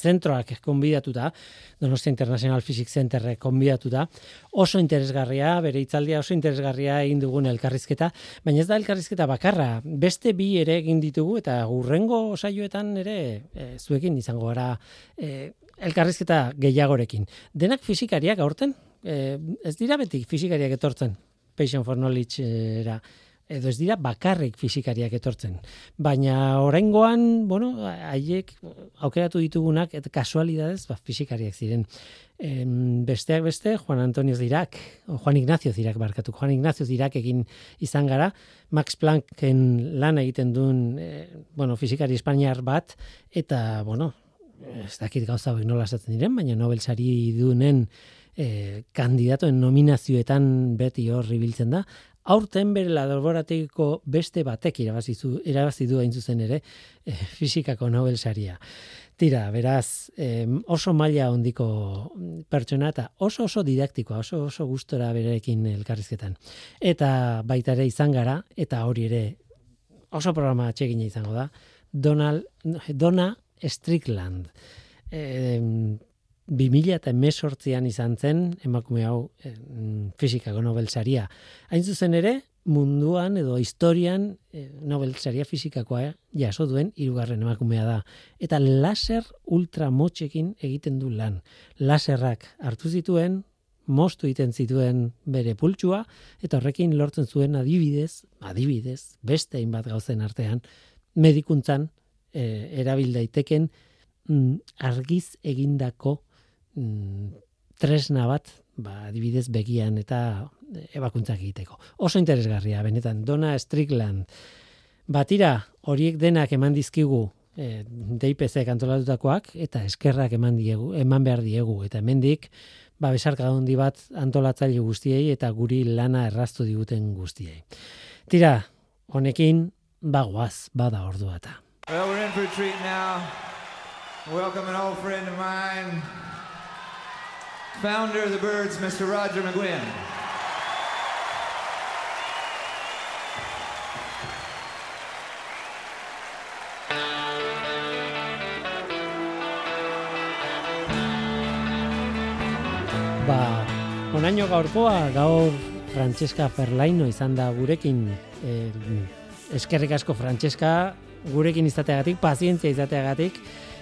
Speaker 1: zentroak konbidatuta, Donostia International Physics Center konbidatuta, oso interesgarria, bere itzaldia oso interesgarria egin dugun elkarrizketa, baina ez da elkarrizketa bakarra, beste bi ere egin ditugu eta gurrengo saioetan ere e, zuekin izango gara e, elkarrizketa gehiagorekin. Denak fizikariak aurten, e, ez dira beti fizikariak etortzen, Passion for Knowledge era, edo ez dira bakarrik fizikariak etortzen. Baina oraingoan, bueno, haiek aukeratu ditugunak eta kasualidades, ba, fizikariak ziren. Em, besteak beste, Juan Antonio Zirak, o Juan Ignacio Zirak barkatu, Juan Ignacio Zirak egin izan gara, Max Plancken lan egiten duen, e, bueno, fizikari espainiar bat, eta, bueno, ez dakit gauza nola esaten diren, baina Nobel sari dunen e, kandidatoen nominazioetan beti hor biltzen da. Aurten bere laboratiko beste batek irabazi zu irabazi du hain zuzen ere e, fisikako Nobel saria. Tira, beraz, oso maila hondiko pertsona eta oso oso didaktikoa, oso oso gustora berekin elkarrizketan. Eta baita ere izan gara, eta hori ere oso programa atxegina izango da, Donald, Dona Strickland e, 2000 eta emesortzian izan zen, emakume hau e, fizikako Nobel saria. Hain zuzen ere, munduan edo historian e, Nobel saria fizikakoa jaso duen hirugarren emakumea da. Eta laser ultramotxekin egiten du lan. Laserrak hartu zituen, mostu egiten zituen bere pultsua, eta horrekin lortzen zuen adibidez, adibidez, beste hainbat gauzen artean, medikuntzan e, erabil daiteken mm, argiz egindako mm, tresna bat, ba, adibidez begian eta ebakuntzak egiteko. Oso interesgarria, benetan, Dona Strickland. Batira, horiek denak eman dizkigu e, DIPC kantolatutakoak, eta eskerrak eman, diegu, eman behar diegu, eta hemendik ba, besarka handi bat antolatzaile guztiei eta guri lana erraztu diguten guztiei. Tira, honekin, bagoaz, bada ordua eta.
Speaker 10: Well, we're in for a treat now. Welcome an old friend of mine, founder of the Birds, Mr. Roger McGuinn.
Speaker 1: Ba, onaino gaurkoa, gaur Francesca Ferlaino izan da gurekin eh, eskerrik asko Francesca gurekin izateagatik, pazientzia izateagatik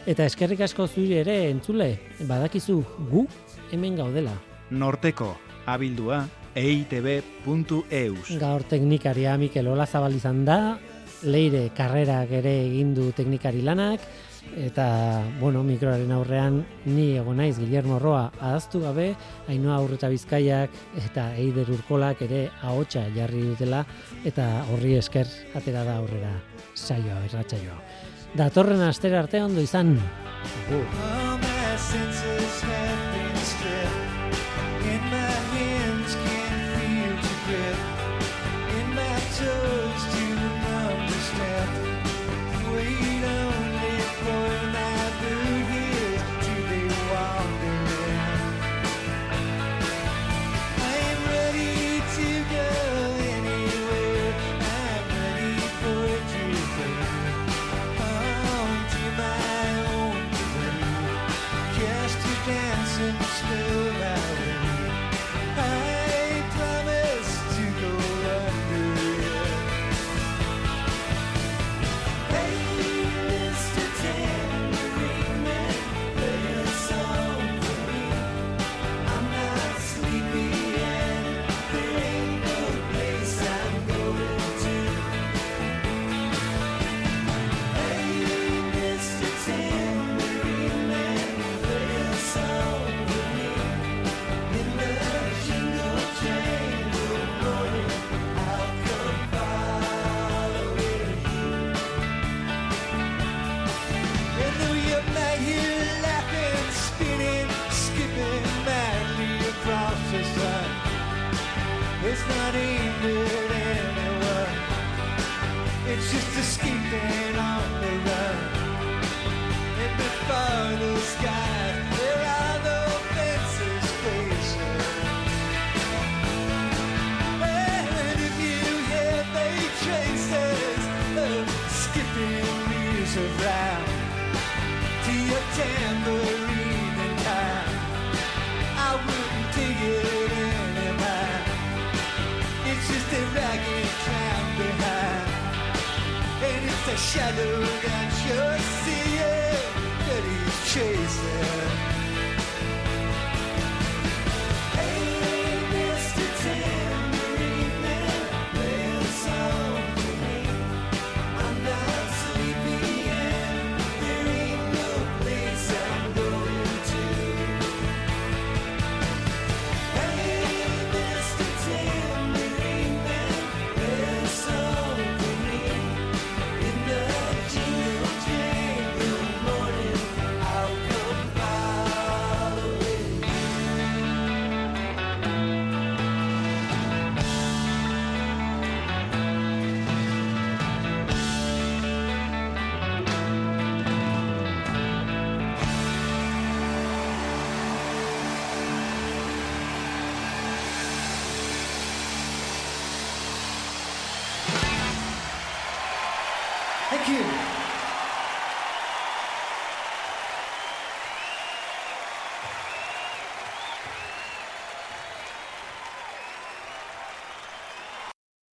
Speaker 1: eta eskerrik asko zuri ere entzule, badakizu gu hemen gaudela.
Speaker 2: Norteko abildua eitb.eus
Speaker 1: Gaur teknikaria Mikel Ola Zabal izan da, leire karrerak ere egin du teknikari lanak, eta, bueno, mikroaren aurrean ni egon naiz Guillermo Roa ahaztu gabe, hainoa aurreta bizkaiak eta eider urkolak ere ahotsa jarri dutela, eta horri esker atera da aurrera saioa, irratsaioa. Datorren astera arte ondo izan. just escaping.
Speaker 10: Shadow that you're seeing that he's chasing.